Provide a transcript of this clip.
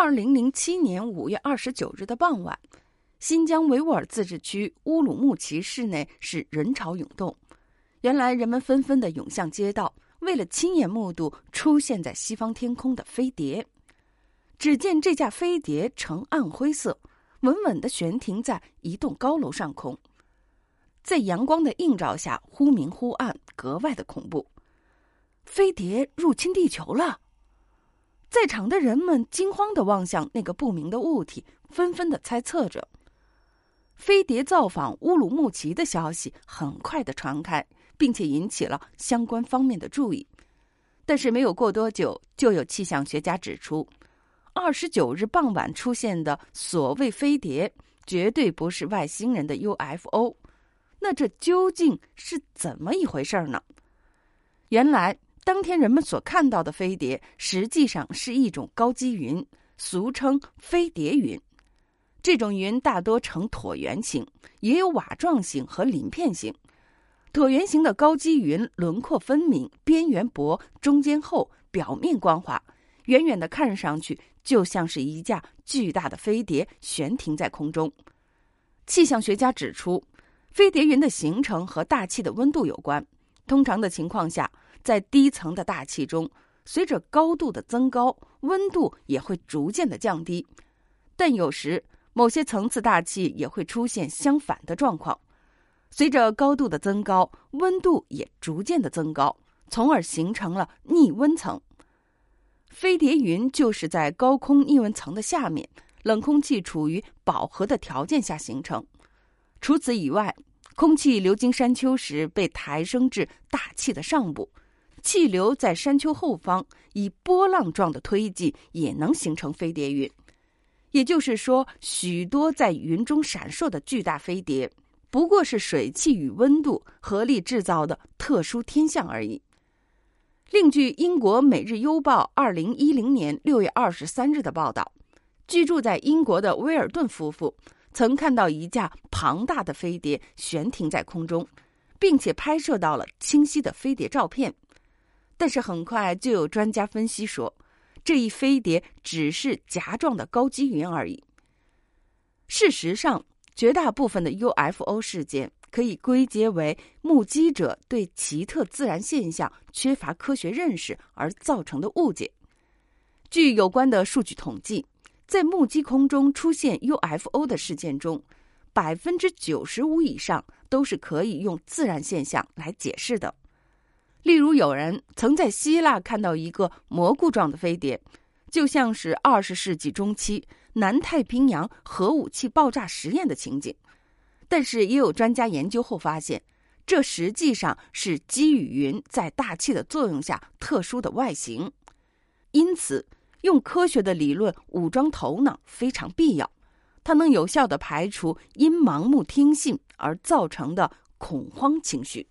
二零零七年五月二十九日的傍晚，新疆维吾尔自治区乌鲁木齐市内是人潮涌动。原来人们纷纷的涌向街道，为了亲眼目睹出现在西方天空的飞碟。只见这架飞碟呈暗灰色，稳稳的悬停在一栋高楼上空，在阳光的映照下忽明忽暗，格外的恐怖。飞碟入侵地球了。在场的人们惊慌的望向那个不明的物体，纷纷的猜测着。飞碟造访乌鲁木齐的消息很快的传开，并且引起了相关方面的注意。但是没有过多久，就有气象学家指出，二十九日傍晚出现的所谓飞碟绝对不是外星人的 UFO。那这究竟是怎么一回事呢？原来。当天人们所看到的飞碟，实际上是一种高积云，俗称飞碟云。这种云大多呈椭圆形，也有瓦状形和鳞片形。椭圆形的高积云轮廓分明，边缘薄，中间厚，表面光滑，远远的看上去就像是一架巨大的飞碟悬停在空中。气象学家指出，飞碟云的形成和大气的温度有关。通常的情况下。在低层的大气中，随着高度的增高，温度也会逐渐的降低。但有时，某些层次大气也会出现相反的状况，随着高度的增高，温度也逐渐的增高，从而形成了逆温层。飞碟云就是在高空逆温层的下面，冷空气处于饱和的条件下形成。除此以外，空气流经山丘时被抬升至大气的上部。气流在山丘后方以波浪状的推进，也能形成飞碟云。也就是说，许多在云中闪烁的巨大飞碟，不过是水汽与温度合力制造的特殊天象而已。另据英国《每日邮报》二零一零年六月二十三日的报道，居住在英国的威尔顿夫妇曾看到一架庞大的飞碟悬停在空中，并且拍摄到了清晰的飞碟照片。但是很快就有专家分析说，这一飞碟只是夹状的高积云而已。事实上，绝大部分的 UFO 事件可以归结为目击者对奇特自然现象缺乏科学认识而造成的误解。据有关的数据统计，在目击空中出现 UFO 的事件中，百分之九十五以上都是可以用自然现象来解释的。例如，有人曾在希腊看到一个蘑菇状的飞碟，就像是二十世纪中期南太平洋核武器爆炸实验的情景。但是，也有专家研究后发现，这实际上是积雨云在大气的作用下特殊的外形。因此，用科学的理论武装头脑非常必要，它能有效的排除因盲目听信而造成的恐慌情绪。